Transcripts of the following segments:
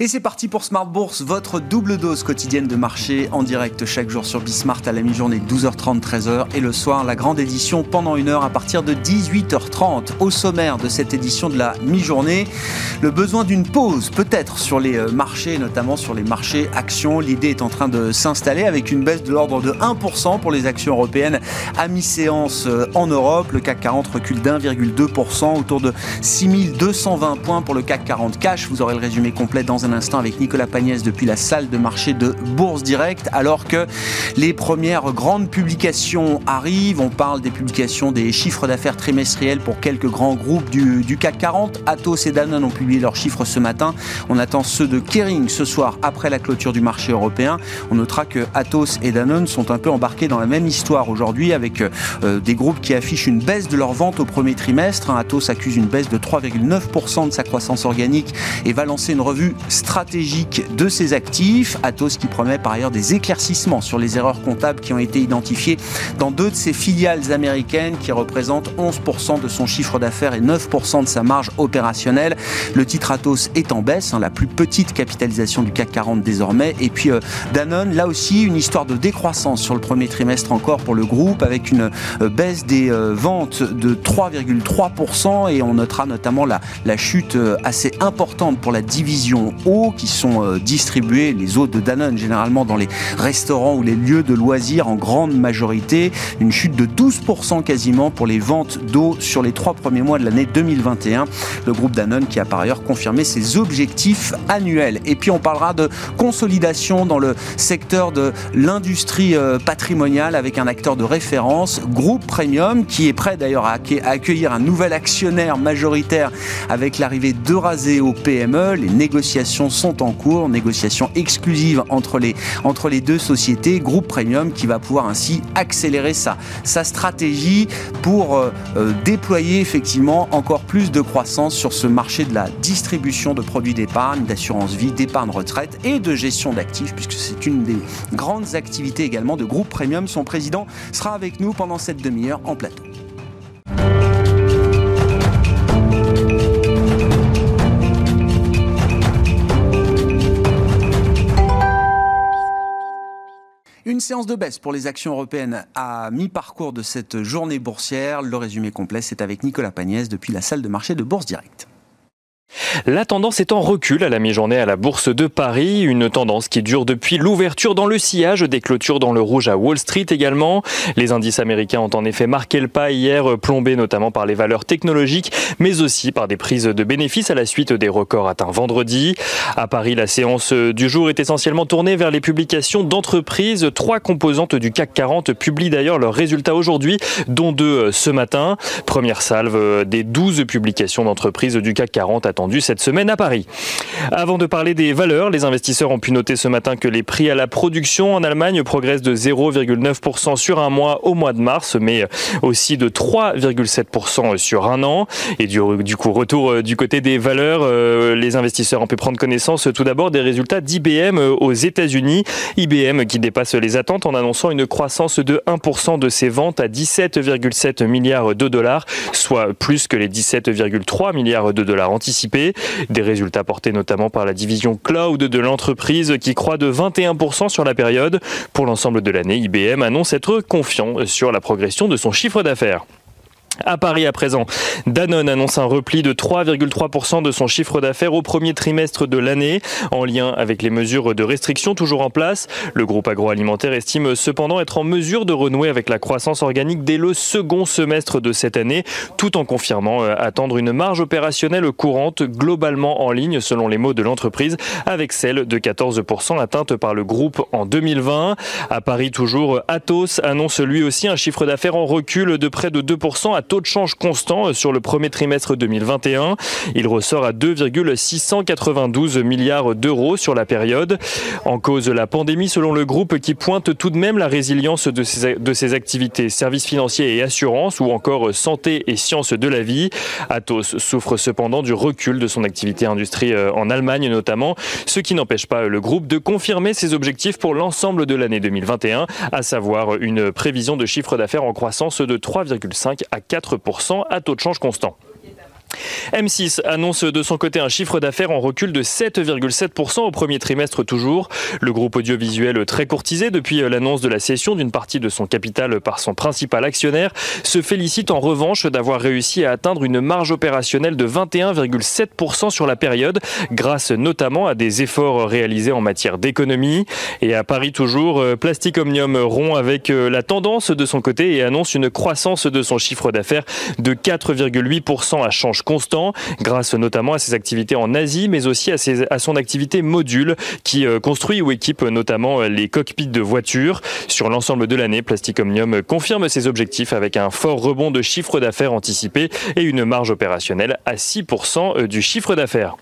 Et c'est parti pour Smart Bourse, votre double dose quotidienne de marché en direct chaque jour sur Bismart à la mi-journée 12h30 13h et le soir la grande édition pendant une heure à partir de 18h30. Au sommaire de cette édition de la mi-journée, le besoin d'une pause peut-être sur les euh, marchés, notamment sur les marchés actions. L'idée est en train de s'installer avec une baisse de l'ordre de 1% pour les actions européennes à mi-séance euh, en Europe. Le CAC 40 recule d'1,2% autour de 6220 points pour le CAC 40 cash. Vous aurez le résumé complet dans un instant avec Nicolas Pagnès depuis la salle de marché de Bourse Direct, alors que les premières grandes publications arrivent. On parle des publications des chiffres d'affaires trimestriels pour quelques grands groupes du, CAC 40. Atos et Danone ont publié leurs chiffres ce matin. On attend ceux de Kering ce soir après la clôture du marché européen. On notera que Atos et Danone sont un peu embarqués dans la même histoire aujourd'hui avec euh, des groupes qui affichent une baisse de leurs ventes au premier trimestre. Atos accuse une baisse de 3,9% de sa croissance organique et va lancer une revue stratégique de ses actifs. Atos qui promet par ailleurs des éclaircissements sur les erreurs comptables qui ont été identifiées dans deux de ses filiales américaines qui représentent 11% de son chiffre d'affaires et 9% de sa marge opérationnelle. Le titre Atos est en baisse, hein, la plus petite capitalisation du CAC 40 désormais. Et puis euh, Danone, là aussi une histoire de décroissance sur le premier trimestre encore pour le groupe avec une euh, baisse des euh, ventes de 3,3% et on notera notamment la, la chute assez importante pour la division qui sont euh, distribués, les eaux de Danone généralement dans les restaurants ou les lieux de loisirs en grande majorité. Une chute de 12% quasiment pour les ventes d'eau sur les trois premiers mois de l'année 2021. Le groupe Danone qui a par ailleurs confirmé ses objectifs annuels. Et puis on parlera de consolidation dans le secteur de l'industrie euh, patrimoniale avec un acteur de référence, Groupe Premium, qui est prêt d'ailleurs à accueillir un nouvel actionnaire majoritaire avec l'arrivée d'Euraseo PME. Les négociations sont en cours, négociations exclusives entre les, entre les deux sociétés, Groupe Premium qui va pouvoir ainsi accélérer sa, sa stratégie pour euh, euh, déployer effectivement encore plus de croissance sur ce marché de la distribution de produits d'épargne, d'assurance vie, d'épargne retraite et de gestion d'actifs, puisque c'est une des grandes activités également de Groupe Premium. Son président sera avec nous pendant cette demi-heure en plateau. Une séance de baisse pour les actions européennes à mi-parcours de cette journée boursière. Le résumé complet, c'est avec Nicolas Pagnès depuis la salle de marché de Bourse Directe. La tendance est en recul à la mi-journée à la Bourse de Paris, une tendance qui dure depuis l'ouverture dans le sillage des clôtures dans le rouge à Wall Street également. Les indices américains ont en effet marqué le pas hier, plombés notamment par les valeurs technologiques, mais aussi par des prises de bénéfices à la suite des records atteints vendredi. À Paris, la séance du jour est essentiellement tournée vers les publications d'entreprises. Trois composantes du CAC 40 publient d'ailleurs leurs résultats aujourd'hui, dont deux ce matin. Première salve des 12 publications d'entreprises du CAC 40 cette semaine à Paris. Avant de parler des valeurs, les investisseurs ont pu noter ce matin que les prix à la production en Allemagne progressent de 0,9% sur un mois au mois de mars, mais aussi de 3,7% sur un an. Et du, coup, retour euh, du côté des valeurs, euh, les investisseurs ont pu prendre connaissance tout d'abord des résultats d'IBM euh, aux États-Unis. IBM qui dépasse les attentes en annonçant une croissance de 1% de ses ventes à 17,7 milliards de dollars, soit plus que les 17,3 milliards de dollars anticipés. Des résultats portés notamment par la division cloud de l'entreprise qui croît de 21% sur la période. Pour l'ensemble de l'année, IBM annonce être confiant sur la progression de son chiffre d'affaires. À Paris à présent, Danone annonce un repli de 3,3% de son chiffre d'affaires au premier trimestre de l'année, en lien avec les mesures de restriction toujours en place. Le groupe agroalimentaire estime cependant être en mesure de renouer avec la croissance organique dès le second semestre de cette année, tout en confirmant euh, attendre une marge opérationnelle courante globalement en ligne, selon les mots de l'entreprise, avec celle de 14% atteinte par le groupe en 2020. À Paris toujours, Atos annonce lui aussi un chiffre d'affaires en recul de près de 2% à taux de change constant sur le premier trimestre 2021. Il ressort à 2,692 milliards d'euros sur la période. En cause, la pandémie selon le groupe qui pointe tout de même la résilience de ses, de ses activités services financiers et assurances ou encore santé et sciences de la vie. Atos souffre cependant du recul de son activité industrie euh, en Allemagne notamment, ce qui n'empêche pas le groupe de confirmer ses objectifs pour l'ensemble de l'année 2021, à savoir une prévision de chiffre d'affaires en croissance de 3,5 à 4% à taux de change constant. M6 annonce de son côté un chiffre d'affaires en recul de 7,7% au premier trimestre toujours. Le groupe audiovisuel très courtisé depuis l'annonce de la cession d'une partie de son capital par son principal actionnaire se félicite en revanche d'avoir réussi à atteindre une marge opérationnelle de 21,7% sur la période grâce notamment à des efforts réalisés en matière d'économie. Et à Paris toujours, Plastic Omnium rompt avec la tendance de son côté et annonce une croissance de son chiffre d'affaires de 4,8% à change constant, grâce notamment à ses activités en Asie, mais aussi à, à son activité module, qui euh, construit ou équipe notamment euh, les cockpits de voitures. Sur l'ensemble de l'année, Plastic Omnium confirme ses objectifs avec un fort rebond de chiffre d'affaires anticipé et une marge opérationnelle à 6% euh, du chiffre d'affaires.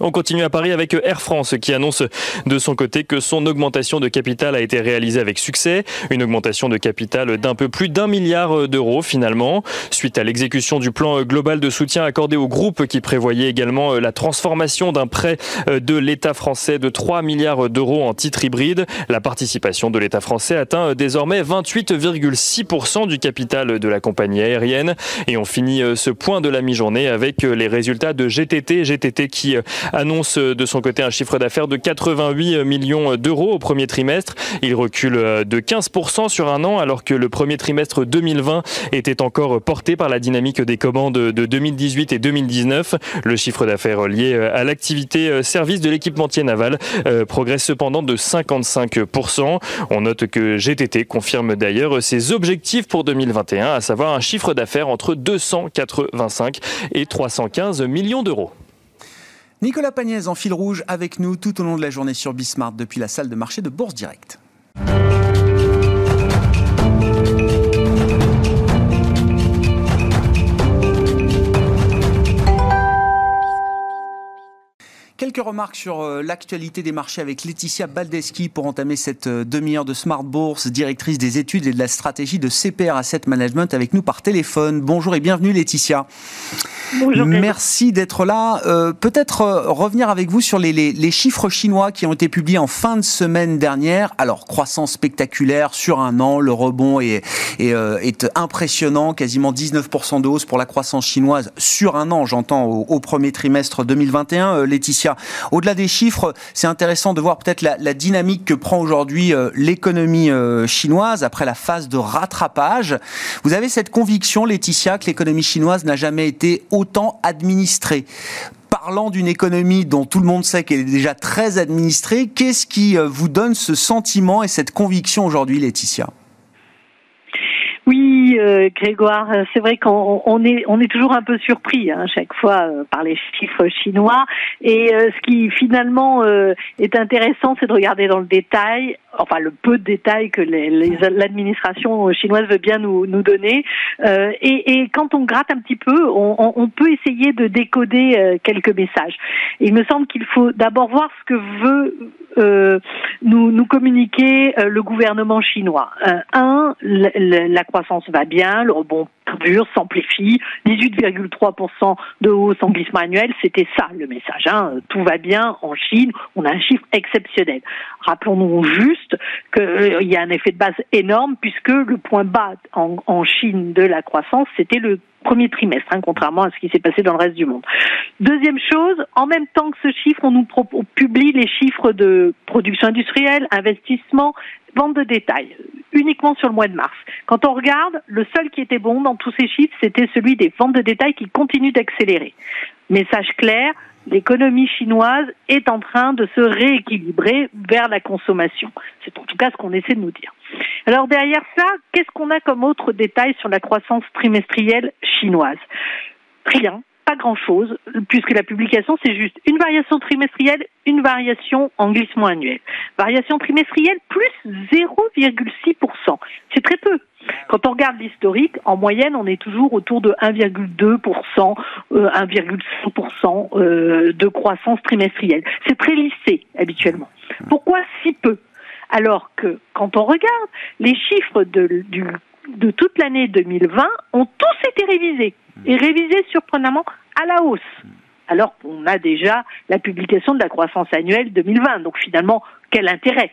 On continue à Paris avec Air France qui annonce de son côté que son augmentation de capital a été réalisée avec succès. Une augmentation de capital d'un peu plus d'un milliard d'euros finalement. Suite à l'exécution du plan global de soutien accordé au groupe qui prévoyait également la transformation d'un prêt de l'État français de 3 milliards d'euros en titre hybride. La participation de l'État français atteint désormais 28,6% du capital de la compagnie aérienne. Et on finit ce point de la mi-journée avec les résultats de GTT. GTT qui annonce de son côté un chiffre d'affaires de 88 millions d'euros au premier trimestre. Il recule de 15% sur un an alors que le premier trimestre 2020 était encore porté par la dynamique des commandes de 2018 et 2019. Le chiffre d'affaires lié à l'activité service de l'équipementier naval euh, progresse cependant de 55%. On note que GTT confirme d'ailleurs ses objectifs pour 2021, à savoir un chiffre d'affaires entre 285 et 315 millions d'euros. Nicolas Pagnès en fil rouge avec nous tout au long de la journée sur Bismart depuis la salle de marché de Bourse Direct. Quelques remarques sur euh, l'actualité des marchés avec Laetitia Baldeschi pour entamer cette euh, demi-heure de Smart Bourse, directrice des études et de la stratégie de CPR Asset Management avec nous par téléphone. Bonjour et bienvenue Laetitia. Bonjour. Merci d'être là. Euh, Peut-être revenir avec vous sur les, les, les, chiffres chinois qui ont été publiés en fin de semaine dernière. Alors, croissance spectaculaire sur un an, le rebond est, est, euh, est impressionnant, quasiment 19% de hausse pour la croissance chinoise sur un an, j'entends, au, au, premier trimestre 2021. Euh, Laetitia, au-delà des chiffres, c'est intéressant de voir peut-être la, dynamique que prend aujourd'hui euh, l'économie chinoise après la phase de rattrapage. Vous avez cette conviction, Laetitia, que l'économie chinoise n'a jamais été autant administrée parlant d'une économie dont tout le monde sait qu'elle est déjà très administrée, qu'est-ce qui vous donne ce sentiment et cette conviction aujourd'hui, Laetitia? Euh, Grégoire, c'est vrai qu'on on est on est toujours un peu surpris hein, chaque fois euh, par les chiffres chinois. Et euh, ce qui finalement euh, est intéressant, c'est de regarder dans le détail, enfin le peu de détails que l'administration chinoise veut bien nous, nous donner. Et, quand on gratte un petit peu, on, peut essayer de décoder quelques messages. il me semble qu'il faut d'abord voir ce que veut euh, nous, communiquer euh, le gouvernement chinois. Euh, un, la, croissance va bien, le rebond perdure, s'amplifie, 18,3% de hausse en glissement annuel, c'était ça le message. Hein. Tout va bien en Chine, on a un chiffre exceptionnel. Rappelons-nous juste qu'il euh, y a un effet de base énorme puisque le point bas en Chine de la croissance, c'était le premier trimestre, hein, contrairement à ce qui s'est passé dans le reste du monde. Deuxième chose, en même temps que ce chiffre, on nous publie les chiffres de production industrielle, investissement, vente de détail, uniquement sur le mois de mars. Quand on regarde, le seul qui était bon dans tous ces chiffres, c'était celui des ventes de détail qui continuent d'accélérer. Message clair, l'économie chinoise est en train de se rééquilibrer vers la consommation. C'est en tout cas ce qu'on essaie de nous dire. Alors derrière ça, qu'est-ce qu'on a comme autre détail sur la croissance trimestrielle chinoise? Rien, pas grand-chose, puisque la publication, c'est juste une variation trimestrielle, une variation en glissement annuel. Variation trimestrielle plus 0,6%. C'est très peu. Quand on regarde l'historique, en moyenne, on est toujours autour de 1,2%, euh, 1,5% euh, de croissance trimestrielle. C'est très lissé habituellement. Pourquoi si peu? Alors que quand on regarde les chiffres de, du, de toute l'année 2020 ont tous été révisés et révisés surprenamment à la hausse. Alors qu'on a déjà la publication de la croissance annuelle 2020. Donc finalement, quel intérêt?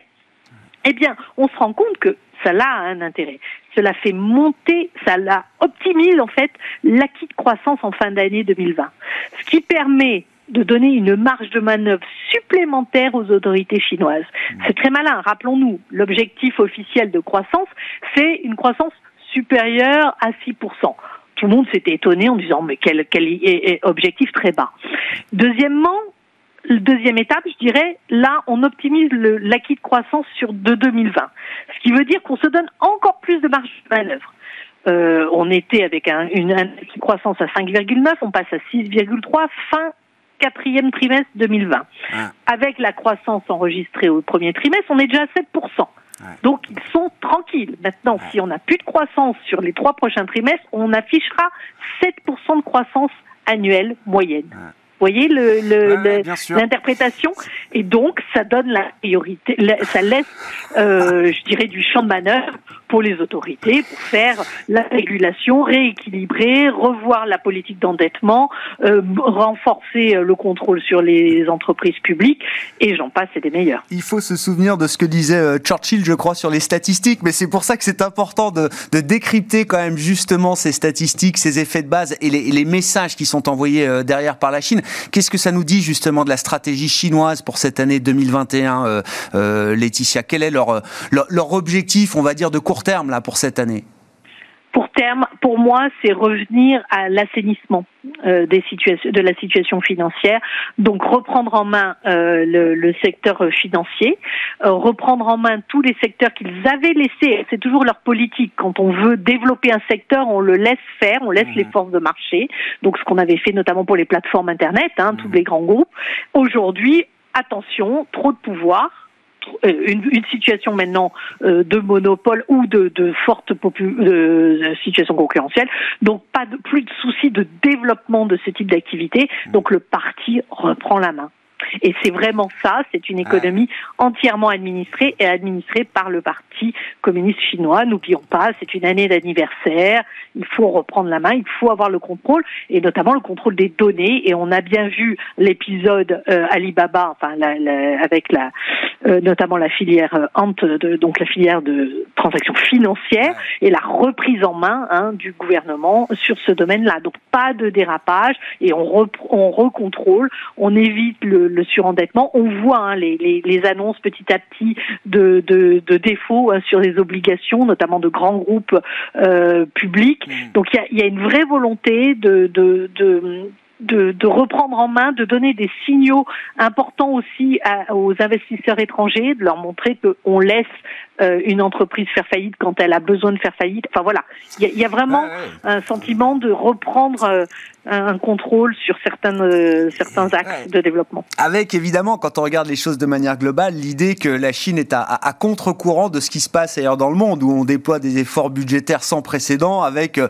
Eh bien, on se rend compte que ça a un intérêt. Cela fait monter, ça la optimise en fait l'acquis de croissance en fin d'année 2020, ce qui permet de donner une marge de manœuvre supplémentaire aux autorités chinoises. C'est très malin. Rappelons-nous, l'objectif officiel de croissance, c'est une croissance supérieure à 6%. Tout le monde s'était étonné en disant mais quel, quel objectif très bas. Deuxièmement, deuxième étape, je dirais, là, on optimise l'acquis de croissance sur de 2020. Ce qui veut dire qu'on se donne encore plus de marge de manœuvre. Euh, on était avec un, une, acquis de croissance à 5,9, on passe à 6,3 fin quatrième trimestre 2020. Ah. Avec la croissance enregistrée au premier trimestre, on est déjà à 7%. Donc ils sont tranquilles. Maintenant, si on n'a plus de croissance sur les trois prochains trimestres, on affichera 7% de croissance annuelle moyenne voyez l'interprétation. Et donc, ça donne la priorité, ça laisse, euh, je dirais, du champ de manœuvre pour les autorités pour faire la régulation, rééquilibrer, revoir la politique d'endettement, euh, renforcer euh, le contrôle sur les entreprises publiques, et j'en passe, c'est des meilleurs. Il faut se souvenir de ce que disait Churchill, je crois, sur les statistiques, mais c'est pour ça que c'est important de, décrypter quand même justement ces statistiques, ces effets de base et les, messages qui sont envoyés derrière par la Chine. Qu'est-ce que ça nous dit justement de la stratégie chinoise pour cette année 2021, euh, euh, Laetitia? Quel est leur, leur, leur objectif, on va dire, de court terme là pour cette année pour terme, pour moi, c'est revenir à l'assainissement euh, des situations, de la situation financière. Donc reprendre en main euh, le, le, secteur financier, euh, reprendre en main tous les secteurs qu'ils avaient laissés. C'est toujours leur politique. Quand on veut développer un secteur, on le laisse faire, on laisse mmh. les forces de marché. Donc ce qu'on avait fait notamment pour les plateformes internet, hein, tous mmh. les grands groupes. Aujourd'hui, attention, trop de pouvoir une, une, situation maintenant euh, de monopole ou de, de forte de situation concurrentielle. Donc pas de, plus de soucis de développement de ce type d'activité. Donc le parti reprend la main. Et c'est vraiment ça, c'est une économie entièrement administrée et administrée par le Parti communiste chinois. N'oublions pas, c'est une année d'anniversaire, il faut reprendre la main, il faut avoir le contrôle, et notamment le contrôle des données. Et on a bien vu l'épisode euh, Alibaba, enfin avec la, euh, notamment la filière euh, de, donc la filière de transactions financières, et la reprise en main hein, du gouvernement sur ce domaine-là. Donc pas de dérapage, et on, on recontrôle, on évite le le surendettement. On voit hein, les, les, annonces petit à petit de, de, de défauts hein, sur les obligations, notamment de grands groupes euh, publics. Mmh. Donc il y a, y a, une vraie volonté de, de, de de, de, reprendre en main, de donner des signaux importants aussi aux investisseurs étrangers, de leur montrer qu'on laisse euh, une entreprise faire faillite quand elle a besoin de faire faillite. Enfin voilà, il y a, y a, vraiment un sentiment de reprendre euh, un contrôle sur certains, euh, certains axes de développement. Avec évidemment, quand on regarde les choses de manière globale, l'idée que la Chine est à, à, contre-courant de ce qui se passe ailleurs dans le monde, où on déploie des efforts budgétaires sans précédent, avec euh,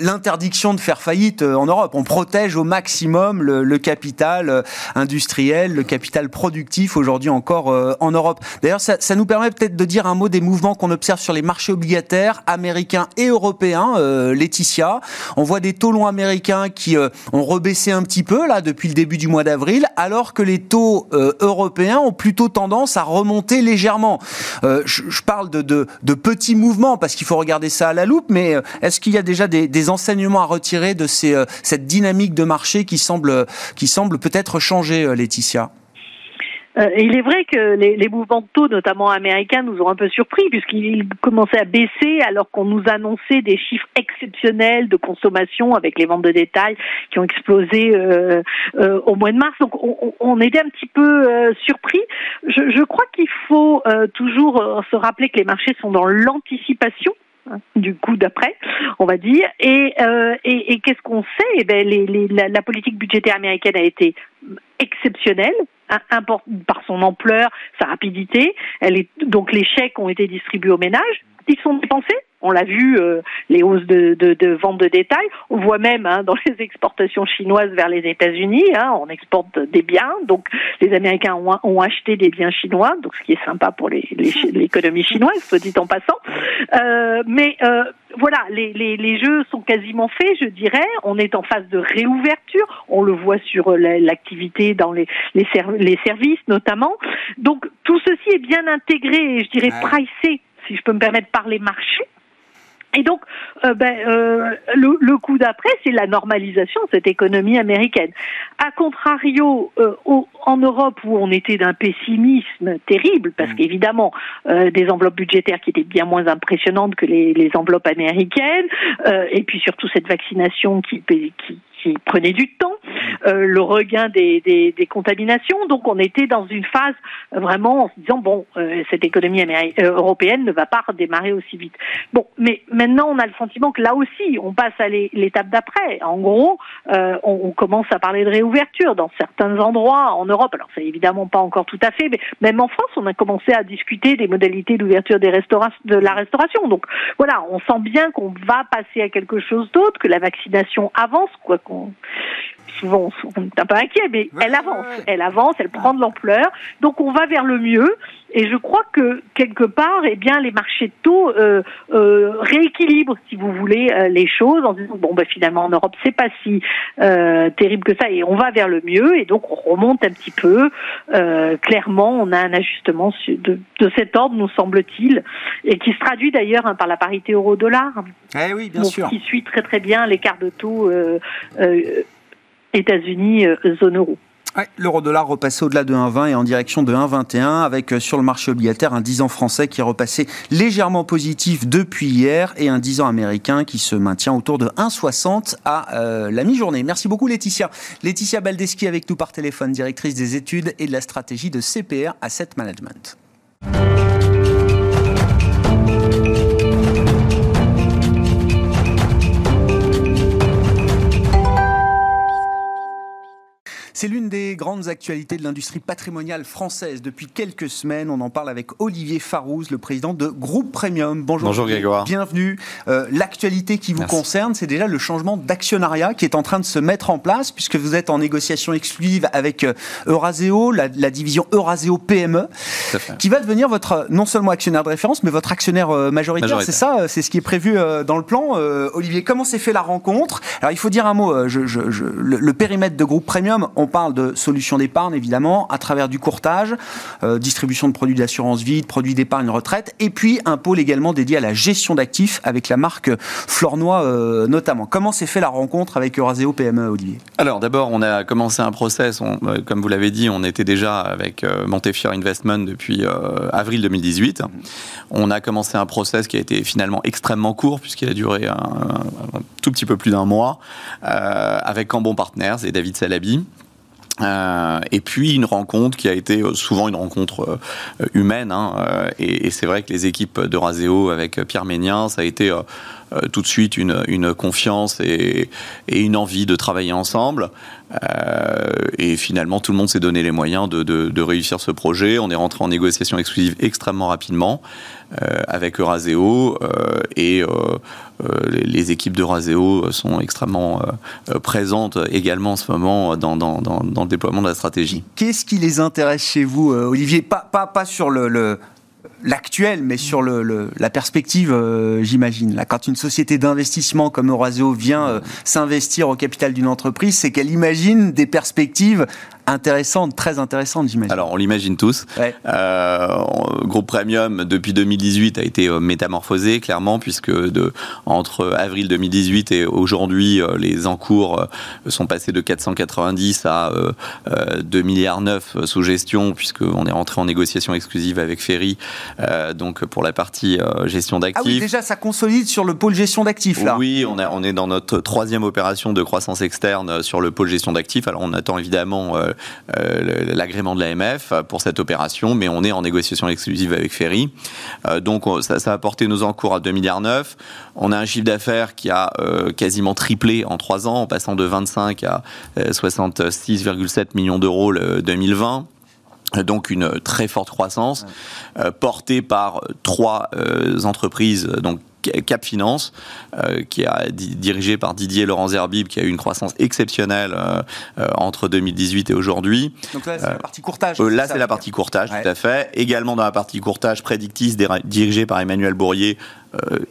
l'interdiction de faire faillite euh, en Europe. On protège au maximum le, capital industriel, le capital productif aujourd'hui encore en Europe. D'ailleurs, ça, nous permet peut-être de dire un mot des mouvements qu'on observe sur les marchés obligataires américains et européens. Laetitia, on voit des taux longs américains qui euh, ont rebaissé un petit peu là depuis le début du mois d'avril, alors que les taux euh, européens ont plutôt tendance à remonter légèrement. Euh, je, parle de, petits mouvements parce qu'il faut regarder ça à la loupe, mais est-ce qu'il y a déjà des, enseignements à retirer de cette dynamique de marché qui semble, qui semble peut-être changer, Laetitia euh, il est vrai que les, mouvements de taux, notamment américains, nous ont un peu surpris puisqu'ils commençaient à baisser alors qu'on nous annonçait des chiffres exceptionnels de consommation avec les ventes de détail qui ont explosé euh, euh, au mois de mars. Donc on, était un petit peu euh, surpris. Je, crois qu'il faut euh, toujours se rappeler que les marchés sont dans l'anticipation du coup d'après, on va dire. Et, euh, et, qu'est-ce qu'on sait? Eh ben, les, la, politique budgétaire américaine a été exceptionnelle par son ampleur, sa rapidité. Elle est, donc les chèques ont été distribués aux ménages. Ils sont dépensés. On l'a vu, euh, les hausses de, de, de, vente de détail. On voit même hein, dans les exportations chinoises vers les États-Unis, hein, on exporte des biens. Donc les Américains ont, ont, acheté des biens chinois, donc ce qui est sympa pour l'économie les, chinoise, soit dit en passant. Euh, mais euh, voilà, les, les, les, jeux sont quasiment faits, je dirais. On est en phase de réouverture. On le voit sur l'activité dans les, les, les, services notamment. Donc tout ceci est bien intégré et je dirais pricé si je peux me permettre, par les marchés. Et donc, euh, ben, euh, le, le, coup d'après, c'est la normalisation de cette économie américaine. A contrario, euh, en Europe, où on était d'un pessimisme terrible, parce mmh. qu'évidemment, euh, des enveloppes budgétaires qui étaient bien moins impressionnantes que les, les enveloppes américaines, euh, et puis surtout cette vaccination qui, qui, qui prenait du temps, euh, le regain des, des, contaminations. Donc on était dans une phase vraiment en se disant bon, euh, cette économie euh, européenne ne va pas redémarrer aussi vite. Bon, mais maintenant on a le sentiment que là aussi on passe à l'étape d'après. En gros, euh, on, commence à parler de réouverture dans certains endroits en Europe. Alors c'est évidemment pas encore tout à fait, mais même en France on a commencé à discuter des modalités d'ouverture de la restauration. Donc voilà, on sent bien qu'on va passer à quelque chose d'autre, que la vaccination avance, quoi qu'on 嗯。Souvent on est un peu inquiet, mais elle avance, elle avance, elle prend de l'ampleur. Donc on va vers le mieux. Et je crois que quelque part, eh bien, les marchés de taux euh, euh, rééquilibrent, si vous voulez, euh, les choses en disant bon, ben finalement en Europe c'est pas si euh, terrible que ça, et on va vers le mieux, et donc on remonte un petit peu. Euh, clairement, on a un ajustement de, de cet ordre, nous semble-t-il, et qui se traduit d'ailleurs hein, par la parité euro-dollar, eh oui, bien sûr. qui suit très très bien l'écart de taux États-Unis zone euro. Ouais, L'euro dollar repassé au-delà de 1,20 et en direction de 1,21 avec euh, sur le marché obligataire un 10 ans français qui est repassé légèrement positif depuis hier et un 10 ans américain qui se maintient autour de 1,60 à euh, la mi-journée. Merci beaucoup Laetitia. Laetitia Baldeschi avec nous par téléphone, directrice des études et de la stratégie de CPR Asset Management. C'est l'une des grandes actualités de l'industrie patrimoniale française depuis quelques semaines. On en parle avec Olivier Farouz, le président de Groupe Premium. Bonjour. Bonjour Grégoire. Bienvenue. Euh, L'actualité qui vous Merci. concerne, c'est déjà le changement d'actionnariat qui est en train de se mettre en place puisque vous êtes en négociation exclusive avec euh, Euraseo, la, la division Euraseo PME, qui va devenir votre non seulement actionnaire de référence, mais votre actionnaire euh, majoritaire. majoritaire. C'est ça, euh, c'est ce qui est prévu euh, dans le plan. Olivier, comment s'est fait la rencontre? Alors il faut dire un mot. Je, je, je, le, le, périmètre de Groupe Premium, on parle de solutions d'épargne, évidemment, à travers du courtage, euh, distribution de produits d'assurance vie, de produits d'épargne retraite, et puis un pôle également dédié à la gestion d'actifs avec la marque Flornois euh, notamment. Comment s'est fait la rencontre avec Euraseo PME, Olivier? Alors d'abord, on a commencé un process, euh, comme vous l'avez dit, on était déjà avec Montefiore Investment depuis avril 2018. Mmh. On a commencé un process qui a été finalement extrêmement court puisqu'il a duré un, tout petit peu plus d'un mois avec Cambon Partners et David Salabi. Euh, et puis une rencontre qui a été euh, souvent une rencontre euh, humaine. Hein, et, c'est vrai que les équipes de Raseo avec Pierre Ménien, ça a été tout de suite une, confiance et, une envie de travailler ensemble. Euh, et finalement, tout le monde s'est donné les moyens de, réussir ce projet. On est rentré en négociation exclusive extrêmement rapidement euh, avec Euraseo euh, et euh, les, les, équipes d'Euraseo sont extrêmement présentes également en ce moment dans, le déploiement de la stratégie. Qu'est-ce qui les intéresse chez vous, Olivier? Pas, sur le l'actuel, mais sur le, la perspective, euh, j'imagine. Là, quand une société d'investissement comme Euraseo vient euh, s'investir au capital d'une entreprise, c'est qu'elle imagine des perspectives intéressante, très intéressante, j'imagine. Alors, on l'imagine tous. Ouais. Euh, groupe Premium, depuis 2018, a été euh, métamorphosé, clairement, puisque de, entre avril 2018 et aujourd'hui, euh, les encours sont passés de 490 à euh, 2 milliards 9 sous gestion, puisqu'on est rentré en négociation exclusive avec Ferry, donc pour la partie gestion d'actifs. Ah oui, déjà, ça consolide sur le pôle gestion d'actifs, là. Oui, on, a, on est dans notre troisième opération de croissance externe sur le pôle gestion d'actifs. Alors, on attend évidemment l'agrément de l'AMF pour cette opération, mais on est en négociation exclusive avec Ferry. Euh, donc ça, ça, a porté nos encours à 2 milliards 9. On a un chiffre d'affaires qui a euh, quasiment triplé en 3 ans, en passant de 25 à 66,7 millions d'euros le 2020 donc une très forte croissance euh, portée par trois euh, entreprises donc Cap Finance, euh, qui est dirigé par Didier Laurent Zerbib, qui a eu une croissance exceptionnelle euh, euh, entre 2018 et aujourd'hui. Donc là, c'est la partie courtage. là, c'est la partie courtage, ouais. tout à fait. Également dans la partie courtage, Predictis, dirigé par Emmanuel Bourrier,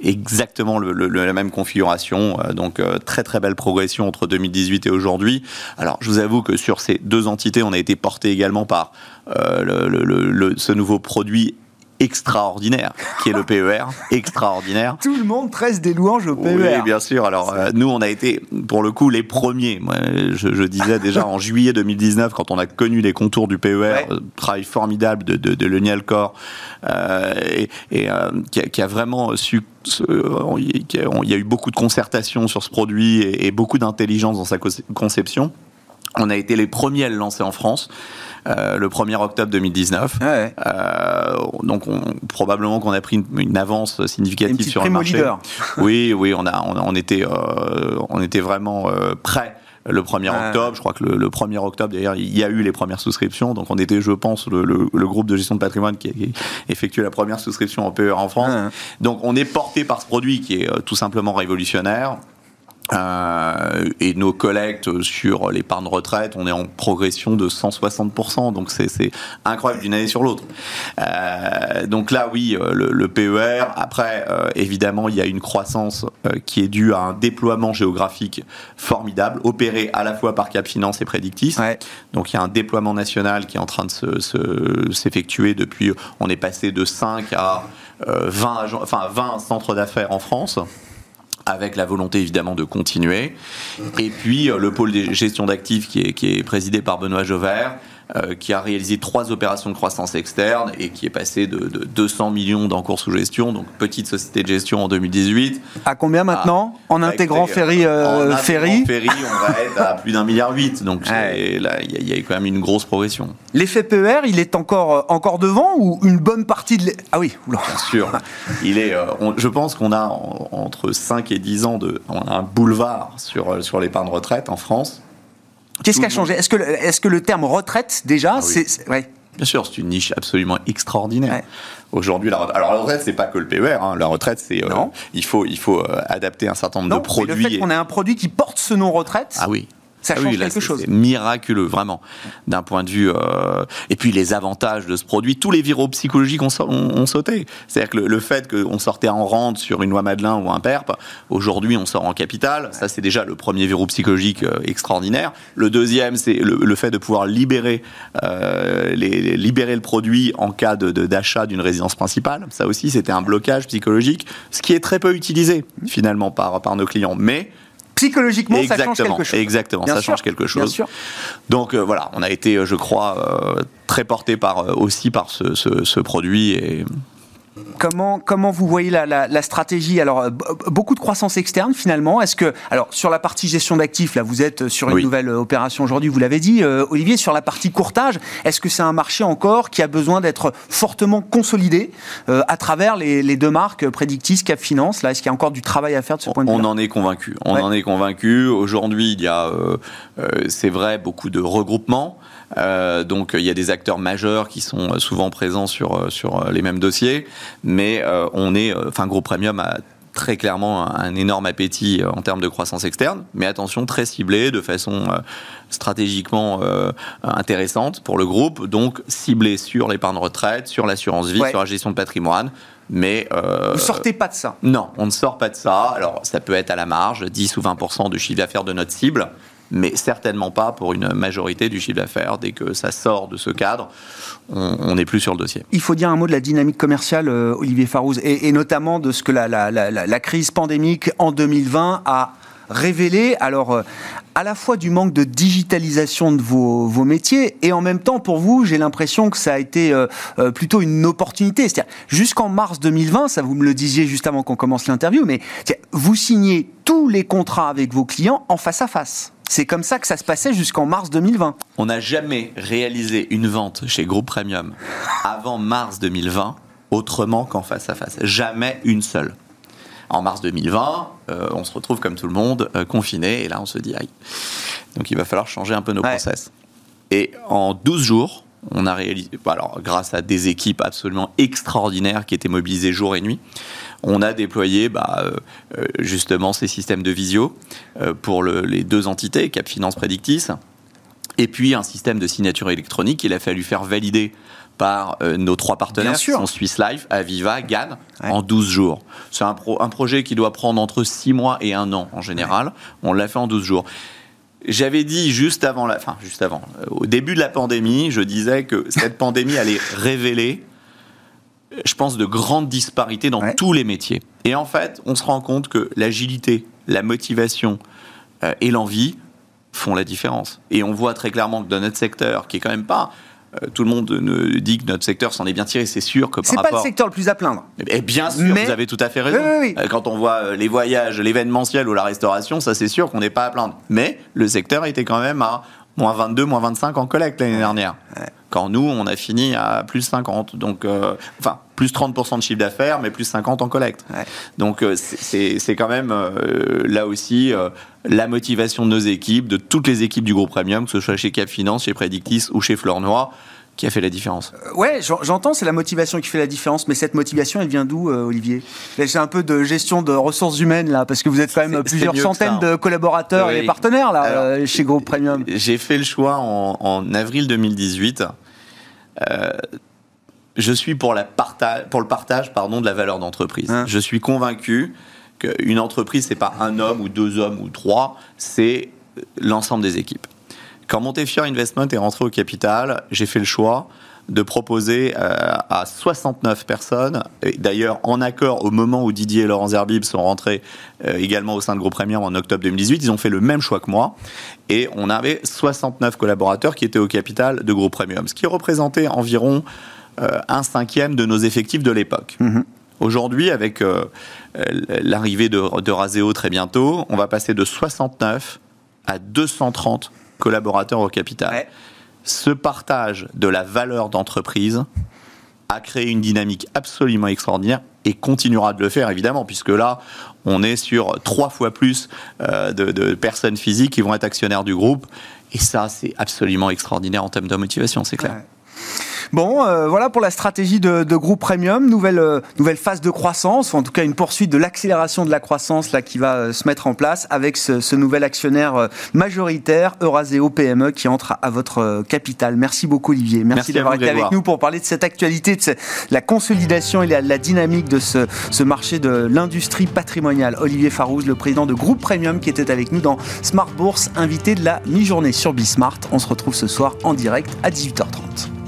exactement le, le, la même configuration. donc très très belle progression entre 2018 et aujourd'hui. Alors je vous avoue que sur ces deux entités, on a été porté également par le, ce nouveau produit extraordinaire, qui est le PER, extraordinaire. Tout le monde tresse des louanges au PER. Oui, bien sûr. Alors, euh, nous, on a été, pour le coup, les premiers. Moi, je, disais déjà en juillet 2019, quand on a connu les contours du PER, euh, travail formidable de, de, de Leniel euh, et, qui, a, vraiment su il y a eu beaucoup de concertation sur ce produit et beaucoup d'intelligence dans sa conception. On a été les premiers à le lancer en France. Euh, le 1er octobre 2019. Euh, donc probablement qu'on a pris une, avance significative sur le marché. oui, oui, on a, on, était, euh, on était vraiment prêt le 1er octobre. Je crois que le, 1er octobre, d'ailleurs, il y a eu les premières souscriptions. Donc, on était, je pense, le, groupe de gestion de patrimoine qui a, effectué la première souscription en PER en France. Donc, on est porté par ce produit qui est tout simplement révolutionnaire. Euh, et nos collectes sur l'épargne retraite, on est en progression de 160%, donc c'est incroyable d'une année sur l'autre. Euh, donc là, oui, euh, le, PER. Après, évidemment, il y a une croissance qui est due à un déploiement géographique formidable, opéré à la fois par Cap Finance et Prédictis. Donc il y a un déploiement national qui est en train de s'effectuer depuis. On est passé de 5 à 20, enfin 20 centres d'affaires en France avec la volonté évidemment de continuer. Et puis euh, le pôle de gestion d'actifs qui est, qui est présidé par Benoît euh, qui a réalisé trois opérations de croissance externe et qui est passé de, 200 millions d'encours sous gestion, donc petite société de gestion en 2018. À combien maintenant En intégrant Ferry euh, Ferry, Ferry, on va être à plus d'un milliard huit. Donc là, il y, a quand même une grosse progression. L'effet PER, il est encore, euh, encore devant ou une bonne partie de... Ah oui, Bien sûr. Il est, je pense qu'on a entre 5 et 10 ans de... On a un boulevard sur, sur l'épargne retraite en France. Qu'est-ce qui a changé Est-ce que, est que le terme retraite, déjà, ah c'est. Ouais. Bien sûr, c'est une niche absolument extraordinaire. Aujourd'hui, la retraite, alors la retraite, c'est pas que le PER. Hein. La retraite, c'est euh, il faut il faut euh, adapter un certain nombre de produits. Le fait qu'on ait un produit qui porte ce nom retraite. Ah oui. Ça ah change quelque chose. C'est miraculeux, vraiment, d'un point de vue. Euh... Et puis les avantages de ce produit, tous les viraux psychologiques ont, ont, sauté. C'est-à-dire que le, fait qu'on sortait en rente sur une loi Madelin ou un PERP, aujourd'hui on sort en capital. Ça, c'est déjà le premier verrou psychologique euh, extraordinaire. Le deuxième, c'est le, fait de pouvoir libérer, euh, les, libérer le produit en cas d'achat de, d'une résidence principale. Ça aussi, c'était un blocage psychologique, ce qui est très peu utilisé finalement par, par nos clients. Mais psychologiquement, ça change quelque chose. Exactement, ça change quelque chose. Donc euh, voilà, on a été, euh, je crois, euh, très porté par, aussi par ce, ce produit et Comment, comment vous voyez la, la, stratégie? Alors, euh, beaucoup de croissance externe finalement. Est-ce que, alors, sur la partie gestion d'actifs, là, vous êtes sur une nouvelle euh, opération aujourd'hui, vous l'avez dit, euh, Olivier, sur la partie courtage, est-ce que c'est un marché encore qui a besoin d'être fortement consolidé à travers les, deux marques Predictis, Cap Finance? Là, est-ce qu'il y a encore du travail à faire de ce point de vue On en est convaincu. On en est convaincu. Aujourd'hui, il y a, c'est vrai, beaucoup de regroupements. Euh, donc il y a des acteurs majeurs qui sont souvent présents sur, euh, sur les mêmes dossiers, mais euh, on est, enfin Groupe Premium a très clairement un, énorme appétit en termes de croissance externe, mais attention, très ciblé, de façon stratégiquement intéressante pour le groupe, donc ciblé sur l'épargne retraite, sur l'assurance vie, sur la gestion de patrimoine. Mais euh, vous sortez pas de ça Non, on ne sort pas de ça. Alors ça peut être à la marge, 10 ou 20% de chiffre d'affaires de notre cible, mais certainement pas pour une majorité du chiffre d'affaires. Dès que ça sort de ce cadre, on n'est plus sur le dossier. Il faut dire un mot de la dynamique commerciale, euh, Olivier Farouz, et, notamment de ce que la, crise pandémique en 2020 a révélé. Alors, euh, à la fois du manque de digitalisation de vos, vos métiers et en même temps pour vous j'ai l'impression que ça a été euh, plutôt une opportunité c'est-à-dire jusqu'en mars 2020 ça vous me le disiez juste avant qu'on commence l'interview mais vous signez tous les contrats avec vos clients en face à face c'est comme ça que ça se passait jusqu'en mars 2020. On n'a jamais réalisé une vente chez Groupe Premium avant mars 2020 autrement qu'en face à face. Jamais une seule. En mars 2020, euh, on se retrouve comme tout le monde, euh, confiné, et là on se dit, aïe. Donc il va falloir changer un peu nos process. Et en 12 jours, on a réalisé, alors grâce à des équipes absolument extraordinaires qui étaient mobilisées jour et nuit, on a déployé bah, euh, euh, justement ces systèmes de visio euh, pour les deux entités, Cap Finance Predictis, et puis un système de signature électronique qu'il a fallu faire valider par nos trois partenaires, qui sont Swiss Life, Aviva, GAN, en 12 jours. C'est un, un, projet qui doit prendre entre 6 mois et 1 an en général. On l'a fait en 12 jours. J'avais dit juste avant, la, enfin juste avant, au début de la pandémie, je disais que cette pandémie allait révéler je pense, de grandes disparités dans tous les métiers. Et en fait, on se rend compte que l'agilité, la motivation euh, et l'envie font la différence. Et on voit très clairement que dans notre secteur, qui est quand même pas euh, tout le monde ne dit que notre secteur s'en est bien tiré, c'est sûr que par rapport... C'est pas le secteur le plus à plaindre. Eh bien sûr, vous avez tout à fait raison. Euh, quand on voit les voyages, l'événementiel ou la restauration, ça c'est sûr qu'on n'est pas à plaindre. Mais le secteur était quand même à moins 22, moins 25 en collecte l'année dernière. Quand nous, on a fini à plus 50. Donc, euh, enfin, plus 30% de chiffre d'affaires, mais plus 50 en collecte. Donc, euh, c'est quand même euh, là aussi la motivation de nos équipes, de toutes les équipes du groupe Premium, que ce soit chez Cap Finance, chez Predictis ou chez Fleurnoy qui a fait la différence. Euh, ouais, j'entends, c'est la motivation qui fait la différence, mais cette motivation, elle vient d'où, euh, Olivier? C'est un peu de gestion de ressources humaines, là, parce que vous êtes quand même plusieurs centaines de collaborateurs et partenaires, là, euh, chez Groupe Premium. J'ai fait le choix en, avril 2018. Je suis pour, la pour le partage pardon, de la valeur d'entreprise. Hein. Je suis convaincu qu'une entreprise, c'est pas un homme ou deux hommes ou trois, c'est l'ensemble des équipes. Quand Montefiore Investment est rentré au capital, j'ai fait le choix de proposer euh, à 69 personnes, d'ailleurs en accord au moment où Didier et Laurent Zerbib sont rentrés euh, également au sein de Groupe Premium en octobre 2018, ils ont fait le même choix que moi, et on avait 69 collaborateurs qui étaient au capital de Groupe Premium, ce qui représentait environ euh, un cinquième de nos effectifs de l'époque. Mm-hmm. Aujourd'hui, avec l'arrivée de, de Raseo très bientôt, on va passer de 69 à 230 collaborateurs au capital. Ce partage de la valeur d'entreprise a créé une dynamique absolument extraordinaire et continuera de le faire évidemment, puisque là, on est sur trois fois plus euh, de, personnes physiques qui vont être actionnaires du groupe. Et ça, c'est absolument extraordinaire en termes de motivation, c'est clair. Bon, euh, voilà pour la stratégie de, groupe premium, nouvelle, euh, nouvelle phase de croissance, ou en tout cas une poursuite de l'accélération de la croissance là qui va euh, se mettre en place avec ce, nouvel actionnaire majoritaire, Euraseo PME, qui entre à, votre capital. Merci beaucoup Olivier, merci, d'avoir été avec nous pour parler de cette actualité, de la consolidation et la, la dynamique de ce, ce marché de l'industrie patrimoniale. Olivier Farouz, le président de Groupe Premium, qui était avec nous dans Smart Bourse, invité de la mi-journée sur Bismart. On se retrouve ce soir en direct à 18h30.